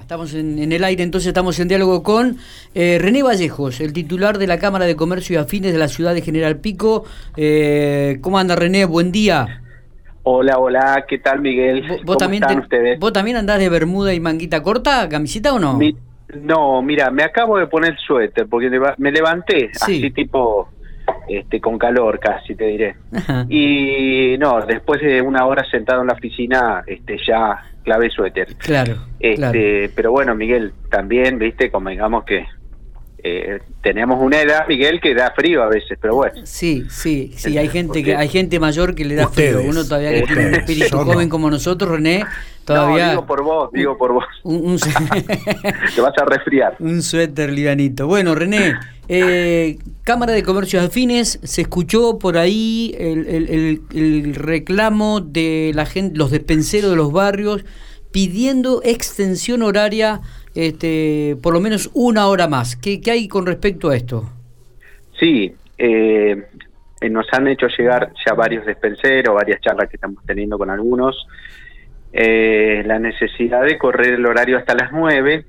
estamos en, el aire, entonces estamos en diálogo con eh, René Vallejos, el titular de la Cámara de Comercio y Afines de la ciudad de General Pico. Eh, ¿Cómo anda René? Buen día. Hola, hola, ¿qué tal Miguel? ¿Vos, ¿Cómo también están ustedes? ¿Vos también andás de bermuda y manguita corta, camisita o no? no, mira, me acabo de poner suéter porque me levanté así tipo este, con calor casi, te diré. Y no, después de una hora sentado en la oficina, este, ya clave suéter. Claro, este, Pero bueno, Miguel, también, viste, convengamos que eh, tenemos una edad, Miguel, que da frío a veces, pero bueno. Sí, sí, sí, hay gente que hay gente mayor que le da frío. Uno todavía que tiene un espíritu joven como nosotros, René, todavía... No, digo por vos, digo por vos. Te vas a resfriar. Un suéter livianito. Bueno, René, eh, Cámara de Comercios Afines, se escuchó por ahí el, reclamo de la gente, los despenseros de los barrios pidiendo extensión horaria este, por lo menos una hora más. ¿Qué, hay con respecto a esto? Sí, eh, eh, nos han hecho llegar ya varios despenseros, varias charlas que estamos teniendo con algunos. la necesidad de correr el horario hasta las nueve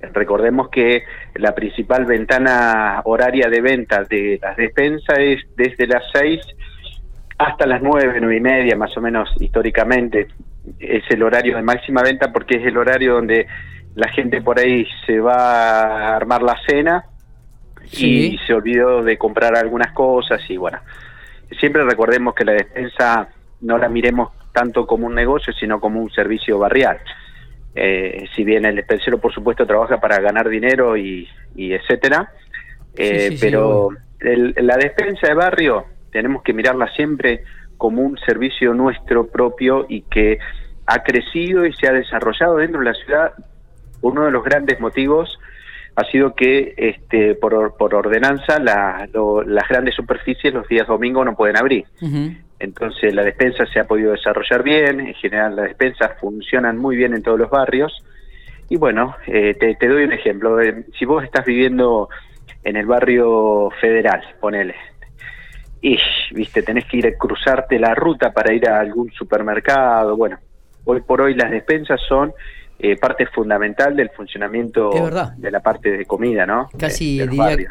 Recordemos que la principal ventana horaria de venta de las despensas es desde las 6 hasta las 9, 9 y media, más o menos históricamente. Es el horario de máxima venta porque es el horario donde la gente por ahí se va a armar la cena y se olvidó de comprar algunas cosas y bueno, siempre recordemos que la despensa no la miremos tanto como un negocio, sino como un servicio barrial. Eh, si bien el despensero por supuesto trabaja para ganar dinero y, etcétera, eh, pero la despensa de barrio tenemos que mirarla siempre como un servicio nuestro propio y que ha crecido y se ha desarrollado dentro de la ciudad. Uno de los grandes motivos ha sido que este, por, por ordenanza las grandes superficies los días domingos no pueden abrir. Entonces la despensa se ha podido desarrollar bien, en general las despensas funcionan muy bien en todos los barrios. Y bueno, eh, te, doy un ejemplo. si vos estás viviendo en el barrio federal, ponele, y viste, tenés que ir a cruzarte la ruta para ir a algún supermercado. Bueno, hoy por hoy las despensas son eh, parte fundamental del funcionamiento de la parte de comida, ¿no? Casi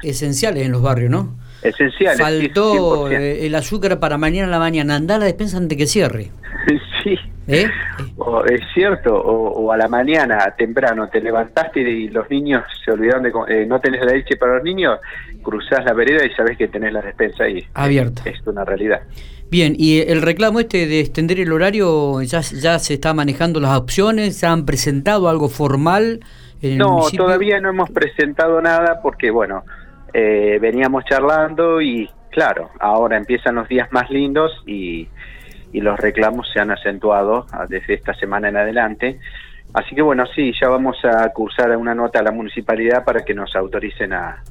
esenciales en los barrios, ¿no? Esenciales. Faltó eh, el azúcar para mañana a la mañana, andá a la despensa antes que cierre. sí. ¿Eh? es cierto, o, a la mañana temprano te levantaste y los niños se olvidaron de no tenés la leche para los niños, cruzás la vereda y sabés que tenés la despensa ahí. Abierta. Es una realidad. Bien, y el reclamo este de extender el horario, ¿ya, ya se está manejando las opciones? ¿Se han presentado algo formal? En no, todavía no hemos presentado nada porque, bueno, eh, veníamos charlando y, claro, ahora empiezan los días más lindos y, y los reclamos se han acentuado desde esta semana en adelante. Así que, bueno, sí, ya vamos a cursar una nota a la municipalidad para que nos autoricen a,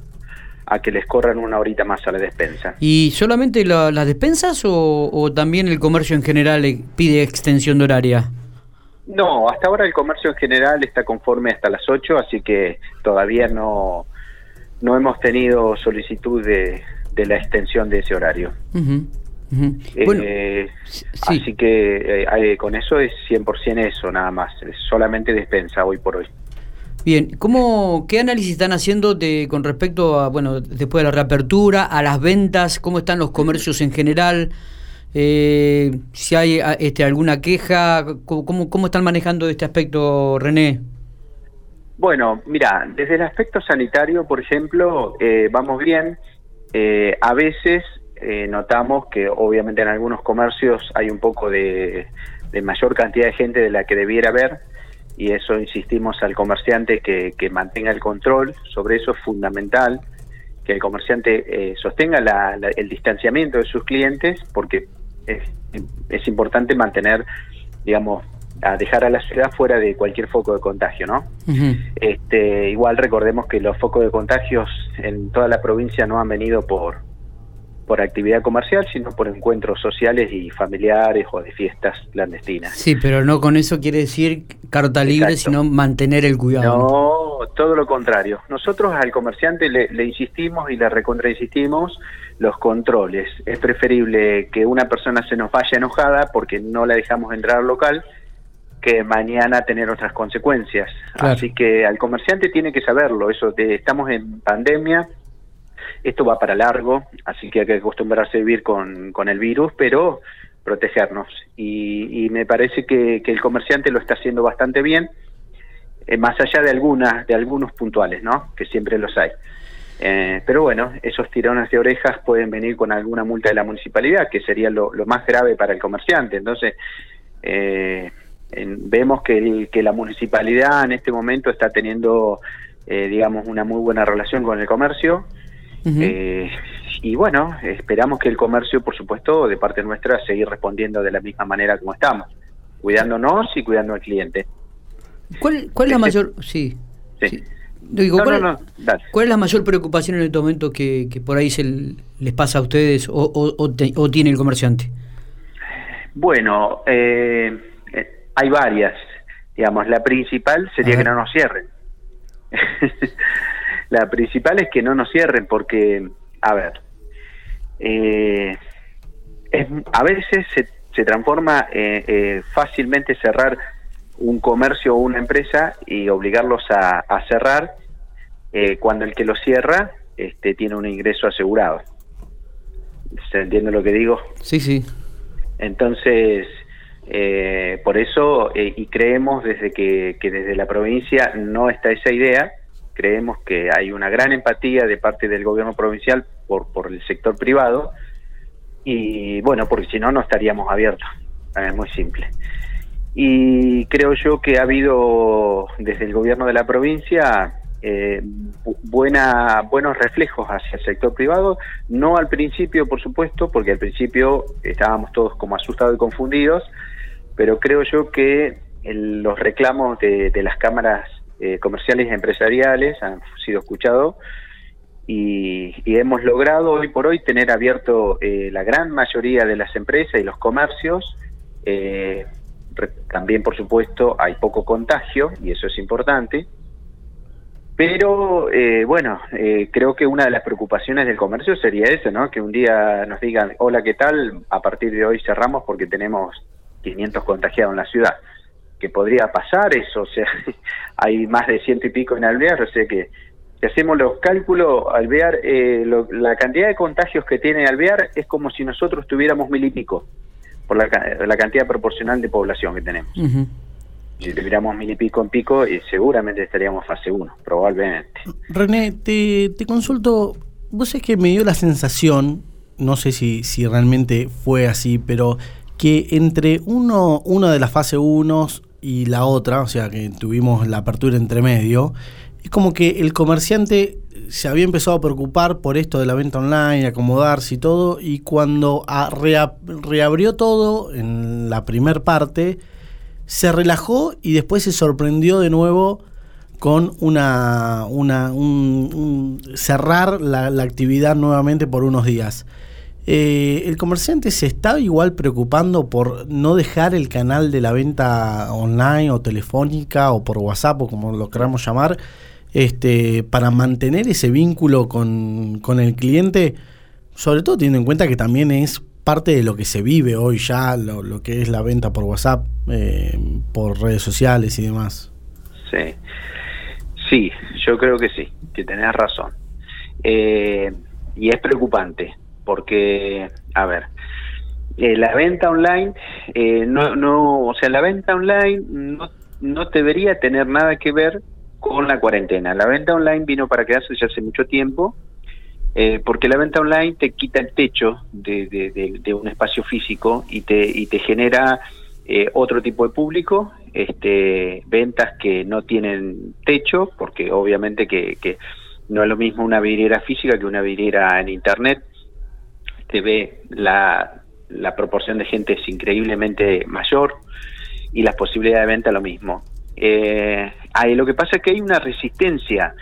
a que les corran una horita más a la despensa. ¿Y solamente las despensas o, también el comercio en general pide extensión de horaria? No, hasta ahora el comercio en general está conforme hasta las 8, así que todavía no, no hemos tenido solicitud de, la extensión de ese horario. Eh, así que eh, con eso es 100% eso, nada más, es solamente despensa hoy por hoy. Bien, ¿cómo, ¿qué análisis están haciendo de, con respecto a, bueno, después de la reapertura, a las ventas, cómo están los comercios en general? Eh, si hay este, alguna queja, ¿cómo, ¿cómo están manejando este aspecto, René? Bueno, mira, desde el aspecto sanitario, por ejemplo, eh, vamos bien. Eh, a veces notamos que obviamente en algunos comercios hay un poco de, de mayor cantidad de gente de la que debiera haber y eso insistimos al comerciante que, que mantenga el control, sobre eso es fundamental que el comerciante eh, sostenga el distanciamiento de sus clientes porque es, es, importante mantener, digamos, a dejar a la ciudad fuera de cualquier foco de contagio, ¿no? este, igual recordemos que los focos de contagios en toda la provincia no han venido por, por actividad comercial, sino por encuentros sociales y familiares o de fiestas clandestinas. Sí, pero no con eso quiere decir carta libre, sino mantener el cuidado. No, todo lo contrario. Nosotros al comerciante le, insistimos y le recontrainsistimos los controles. Es preferible que una persona se nos vaya enojada porque no la dejamos entrar al local que mañana tener otras consecuencias. Así que al comerciante tiene que saberlo, eso de, estamos en pandemia, esto va para largo, así que hay que acostumbrarse a vivir con, con el virus, pero protegernos. Y, me parece que, el comerciante lo está haciendo bastante bien, eh, más allá de algunas, de algunos puntuales, ¿no? Que siempre los hay. Eh, pero bueno, esos tirones de orejas pueden venir con alguna multa de la municipalidad, que sería lo, más grave para el comerciante. Entonces, eh, vemos que, que la municipalidad en este momento está teniendo, digamos, una muy buena relación con el comercio eh, y bueno, esperamos que el comercio, por supuesto, de parte nuestra, seguir respondiendo de la misma manera como estamos, cuidándonos y cuidando al cliente. ¿Cuál, cuál es la mayor... Sí. Digo, ¿cuál, ¿cuál, es la mayor preocupación en este momento que, por ahí se les pasa a ustedes o, o, tiene el comerciante? Bueno, eh, eh, hay varias. Digamos, la principal sería que no nos cierren. La principal es que no nos cierren porque, a ver, eh, a veces se, se transforma eh, eh, fácilmente cerrar un comercio o una empresa y obligarlos a, cerrar cuando el que lo cierra este, tiene un ingreso asegurado. ¿Se entiende lo que digo? Sí, sí. Entonces, por eso, y creemos desde que, que desde la provincia no está esa idea, creemos que hay una gran empatía de parte del gobierno provincial por, por el sector privado y bueno, porque si no, no estaríamos abiertos, es muy simple. Y creo yo que ha habido desde el gobierno de la provincia eh, buena, buenos reflejos hacia el sector privado, no al principio, por supuesto, porque al principio estábamos todos como asustados y confundidos, pero creo yo que los reclamos de, de las cámaras eh, comerciales y empresariales han sido escuchados y, hemos logrado hoy por hoy tener abierto eh, la gran mayoría de las empresas y los comercios. Eh, también, por supuesto, hay poco contagio y eso es importante. Pero bueno, creo que una de las preocupaciones del comercio sería eso, ¿no? Que un día nos digan, hola, ¿qué tal? A partir de hoy cerramos porque tenemos 500 contagiados en la ciudad que podría pasar eso, o sea, hay más de ciento y pico en Alvear, o sea que si hacemos los cálculos, Alvear, eh, la cantidad de contagios que tiene Alvear es como si nosotros tuviéramos mil y pico, por la, cantidad proporcional de población que tenemos. Si tuviéramos mil y pico en pico, y seguramente estaríamos fase 1, probablemente. René, te, te consulto, vos es que me dio la sensación, no sé si, si realmente fue así, pero que entre uno, una de las fase 1 y la otra, o sea que tuvimos la apertura entre medio, es como que el comerciante se había empezado a preocupar por esto de la venta online, acomodarse y todo, y cuando reabrió todo en la primer parte, se relajó y después se sorprendió de nuevo con una, una un, cerrar la, la actividad nuevamente por unos días. Eh, el comerciante se está igual preocupando por no dejar el canal de la venta online o telefónica o por WhatsApp o como lo queramos llamar, este, para mantener ese vínculo con, el cliente, sobre todo teniendo en cuenta que también es parte de lo que se vive hoy ya, lo, que es la venta por WhatsApp, eh, por redes sociales y demás. Sí, sí, yo creo que sí, que tenés razón. Eh, y es preocupante porque, a ver, eh, la venta online, eh, no, no, o sea, la venta online no, no debería tener nada que ver con la cuarentena. La venta online vino para quedarse ya hace mucho tiempo, eh, porque la venta online te quita el techo de, de, un espacio físico y te, y te genera otro tipo de público, este, ventas que no tienen techo, porque obviamente que, que no es lo mismo una vidriera física que una vidriera en internet te ve la, la proporción de gente es increíblemente mayor y las posibilidades de venta lo mismo. Eh, lo que pasa es que hay una resistencia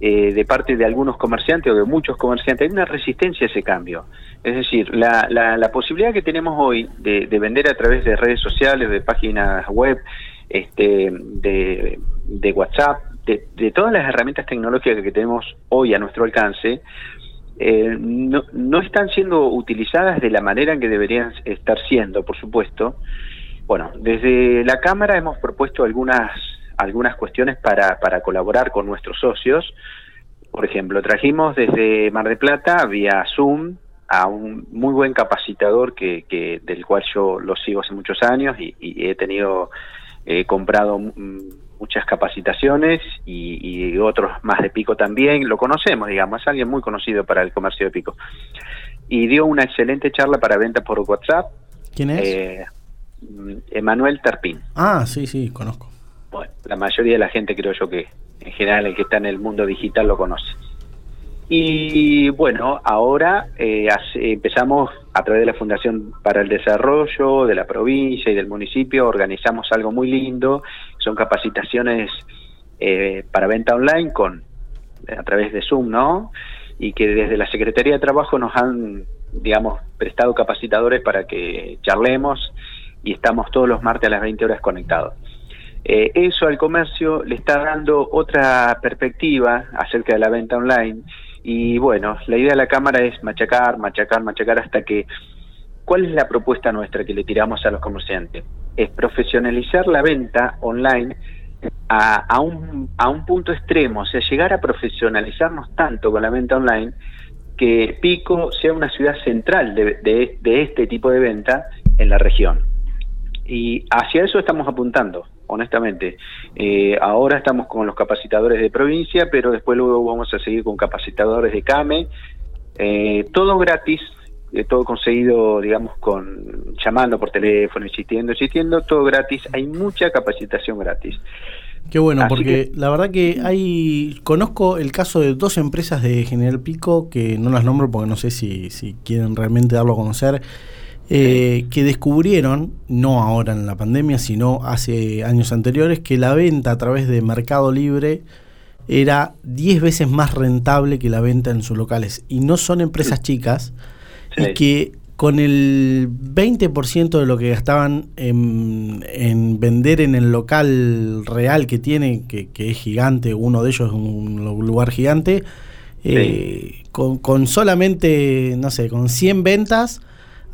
eh, de parte de algunos comerciantes o de muchos comerciantes, hay una resistencia a ese cambio. Es decir, la, la, posibilidad que tenemos hoy de, vender a través de redes sociales, de páginas web, este, de, de WhatsApp, de, de todas las herramientas tecnológicas que tenemos hoy a nuestro alcance, eh, no, no están siendo utilizadas de la manera en que deberían estar siendo, por supuesto, Bueno, desde la Cámara hemos propuesto algunas, algunas cuestiones para, para colaborar con nuestros socios. Por ejemplo, trajimos desde Mar de Plata vía Zoom a un muy buen capacitador que, que del cual yo lo sigo hace muchos años y, y he tenido he comprado muchas capacitaciones y, y, otros más de Pico también. Lo conocemos, digamos, es alguien muy conocido para el comercio de Pico. Y dio una excelente charla para venta por WhatsApp. ¿Quién es? Eh, Emanuel Tarpín. Ah, sí, sí, conozco. Bueno, la mayoría de la gente creo yo que en general el que está en el mundo digital lo conoce. Y bueno, ahora eh, empezamos a través de la Fundación para el Desarrollo de la provincia y del municipio, organizamos algo muy lindo, son capacitaciones eh, para venta online con a través de Zoom, ¿no? Y que desde la Secretaría de Trabajo nos han, digamos, prestado capacitadores para que charlemos y estamos todos los martes a las 20 horas conectados. Eh, eso al comercio le está dando otra perspectiva acerca de la venta online y bueno, la idea de la Cámara es machacar, machacar, machacar hasta que... ¿Cuál es la propuesta nuestra que le tiramos a los comerciantes? Es profesionalizar la venta online a, a, un, a un punto extremo, o sea, llegar a profesionalizarnos tanto con la venta online que Pico sea una ciudad central de, de, de este tipo de venta en la región. Y hacia eso estamos apuntando honestamente. Eh, ahora estamos con los capacitadores de provincia, pero después luego vamos a seguir con capacitadores de CAME. Eh, todo gratis, eh, todo conseguido, digamos, con llamando por teléfono, insistiendo, insistiendo, todo gratis. Hay mucha capacitación gratis. Qué bueno, Así porque que, la verdad que hay. Conozco el caso de dos empresas de General Pico, que no las nombro porque no sé si, si quieren realmente darlo a conocer eh, que descubrieron, no ahora en la pandemia, sino hace años anteriores, que la venta a través de Mercado Libre era 10 veces más rentable que la venta en sus locales. Y no son empresas chicas, sí. y que con el 20% de lo que gastaban en, en, vender en el local real que tiene, que, que, es gigante, uno de ellos es un lugar gigante, eh, con, con solamente, no sé, con 100 ventas,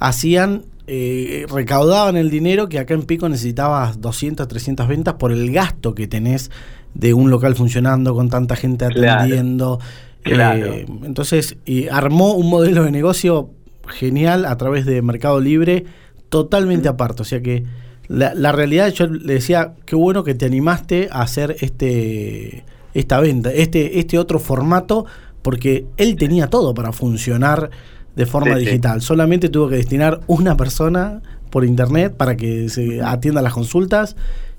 hacían, eh, recaudaban el dinero que acá en Pico necesitabas 200, 300 ventas por el gasto que tenés de un local funcionando con tanta gente atendiendo. Claro. Eh, entonces, y armó un modelo de negocio genial a través de Mercado Libre, totalmente aparte. O sea que la, la, realidad, yo le decía, qué bueno que te animaste a hacer este esta venta, este, este otro formato, porque él tenía todo para funcionar de forma sí, digital. Sí. Solamente tuvo que destinar una persona por internet para que se atienda las consultas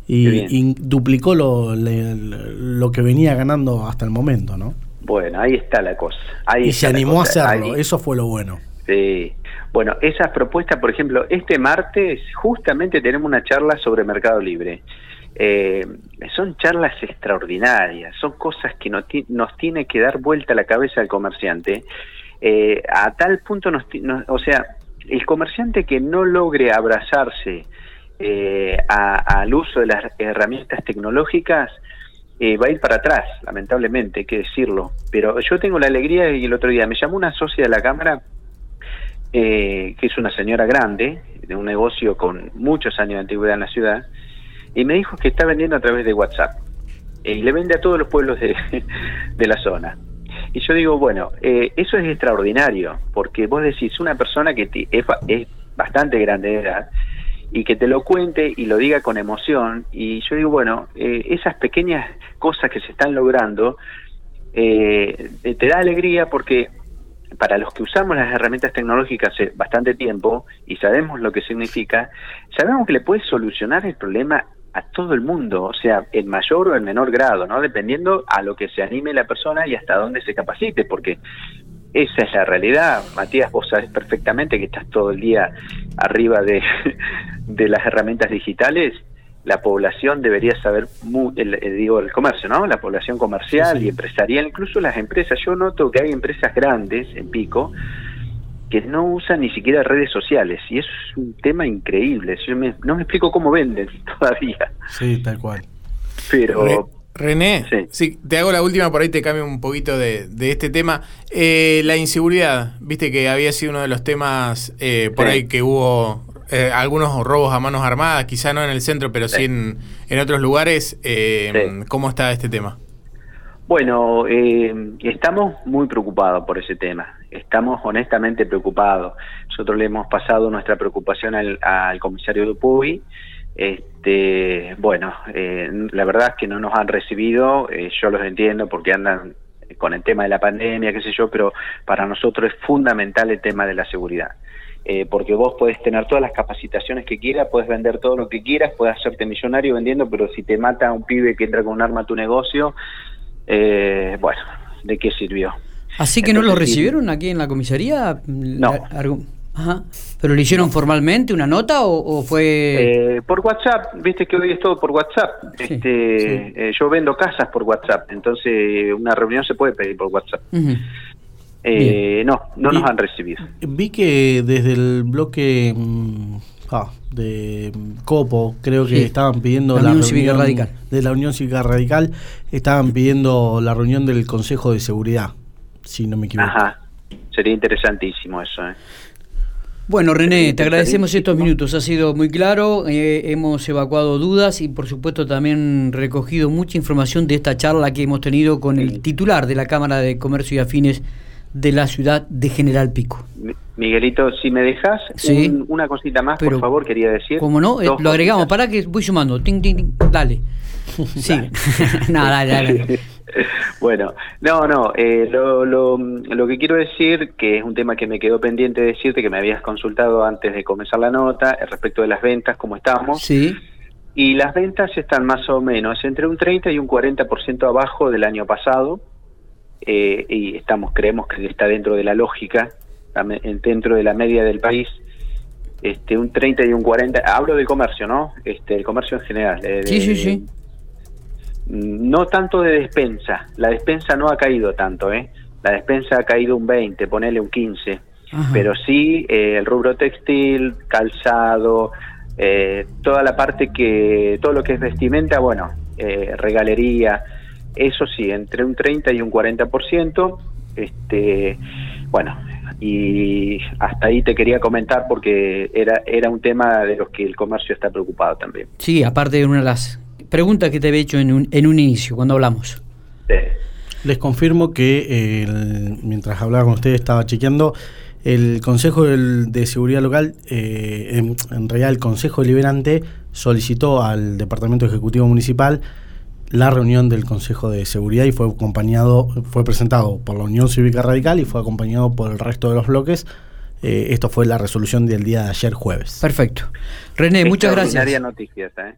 y, y duplicó lo, le, lo que venía ganando hasta el momento, ¿no? Bueno, ahí está la cosa. Ahí y se animó a hacerlo, ahí. eso fue lo bueno. Sí. Bueno, esas propuestas, por ejemplo, este martes justamente tenemos una charla sobre Mercado Libre. Eh, son charlas extraordinarias, son cosas que nos, nos tiene que dar vuelta la cabeza al comerciante eh, a tal punto, nos, nos, o sea, el comerciante que no logre abrazarse eh, al uso de las herramientas tecnológicas eh, va a ir para atrás, lamentablemente, hay que decirlo. Pero yo tengo la alegría y el otro día me llamó una socia de la Cámara, eh, que es una señora grande, de un negocio con muchos años de antigüedad en la ciudad, y me dijo que está vendiendo a través de WhatsApp. y le vende a todos los pueblos de, de la zona. Y yo digo, bueno, eh, eso es extraordinario, porque vos decís, una persona que es, bastante grande de edad y que te lo cuente y lo diga con emoción, y yo digo, bueno, eh, esas pequeñas cosas que se están logrando, eh, te da alegría porque para los que usamos las herramientas tecnológicas hace bastante tiempo y sabemos lo que significa, sabemos que le puedes solucionar el problema a todo el mundo, o sea, en mayor o en menor grado, ¿no? Dependiendo a lo que se anime la persona y hasta dónde se capacite, porque esa es la realidad. Matías, vos sabés perfectamente que estás todo el día arriba de, de las herramientas digitales. La población debería saber, muy, el, el, digo, el comercio, ¿no? La población comercial sí, sí. y empresarial, incluso las empresas. Yo noto que hay empresas grandes en Pico que no usan ni siquiera redes sociales y eso es un tema increíble. Yo me, no me explico cómo venden todavía. Sí, tal cual. Pero... Re René, sí. sí. te hago la última, por ahí te cambio un poquito de, de este tema. Eh, la inseguridad, viste que había sido uno de los temas eh, por sí. ahí que hubo eh, algunos robos a manos armadas, quizá no en el centro, pero sí, en, en, otros lugares. Eh, ¿Cómo está este tema? Bueno, eh, estamos muy preocupados por ese tema. Estamos honestamente preocupados. Nosotros le hemos pasado nuestra preocupación al, al comisario Dupuy. Este, bueno, eh, la verdad es que no nos han recibido. Eh, yo los entiendo porque andan con el tema de la pandemia, qué sé yo, pero para nosotros es fundamental el tema de la seguridad. Eh, porque vos podés tener todas las capacitaciones que quieras, puedes vender todo lo que quieras, puedes hacerte millonario vendiendo, pero si te mata un pibe que entra con un arma a tu negocio, eh, bueno, ¿de qué sirvió? ¿Así que no lo recibieron aquí en la comisaría? No. Ajá. ¿Pero lo hicieron formalmente una nota o, fue...? Eh, por WhatsApp, viste que hoy es todo por WhatsApp. este, eh, yo vendo casas por WhatsApp, entonces una reunión se puede pedir por WhatsApp. eh, no, no nos han recibido. Vi que desde el bloque mm, ah, de Copo, creo que estaban pidiendo la, Unión Cívica Radical. De la Unión Cívica Radical, estaban pidiendo la reunión del Consejo de Seguridad, si no me equivoco. Ajá, sería interesantísimo eso. ¿eh? Bueno, René, te agradecemos estos minutos, ha sido muy claro, eh, hemos evacuado dudas y por supuesto también recogido mucha información de esta charla que hemos tenido con el titular de la Cámara de Comercio y Afines de la ciudad de General Pico. Miguelito, si me dejas una cosita más, por favor, quería decir. ¿Cómo no? Eh, lo agregamos, para que voy sumando. Ting, ting, Dale. Sí. no, dale, dale. bueno, no, no, eh, lo, lo, lo, que quiero decir, que es un tema que me quedó pendiente de decirte, que me habías consultado antes de comenzar la nota, respecto de las ventas, cómo estamos. Sí. Y las ventas están más o menos entre un 30 y un 40% abajo del año pasado, eh, y estamos creemos que está dentro de la lógica, dentro de la media del país, este un 30 y un 40, hablo del comercio, ¿no? Este, el comercio en general. sí, sí, sí no tanto de despensa, la despensa no ha caído tanto, ¿eh? La despensa ha caído un 20, ponele un 15, pero sí eh, el rubro textil, calzado, eh, toda la parte que, todo lo que es vestimenta, bueno, eh, regalería, eso sí, entre un 30 y un 40%, este, bueno, y hasta ahí te quería comentar porque era, era un tema de los que el comercio está preocupado también. Sí, aparte de una de las pregunta que te había hecho en un, en un inicio, cuando hablamos. Les confirmo que mientras hablaba con ustedes estaba chequeando el Consejo de Seguridad Local, eh, en, realidad el Consejo Deliberante solicitó al Departamento Ejecutivo Municipal la reunión del Consejo de Seguridad y fue acompañado, fue presentado por la Unión Cívica Radical y fue acompañado por el resto de los bloques. Eh, esto fue la resolución del día de ayer jueves. Perfecto. René, muchas gracias. noticias, ¿eh?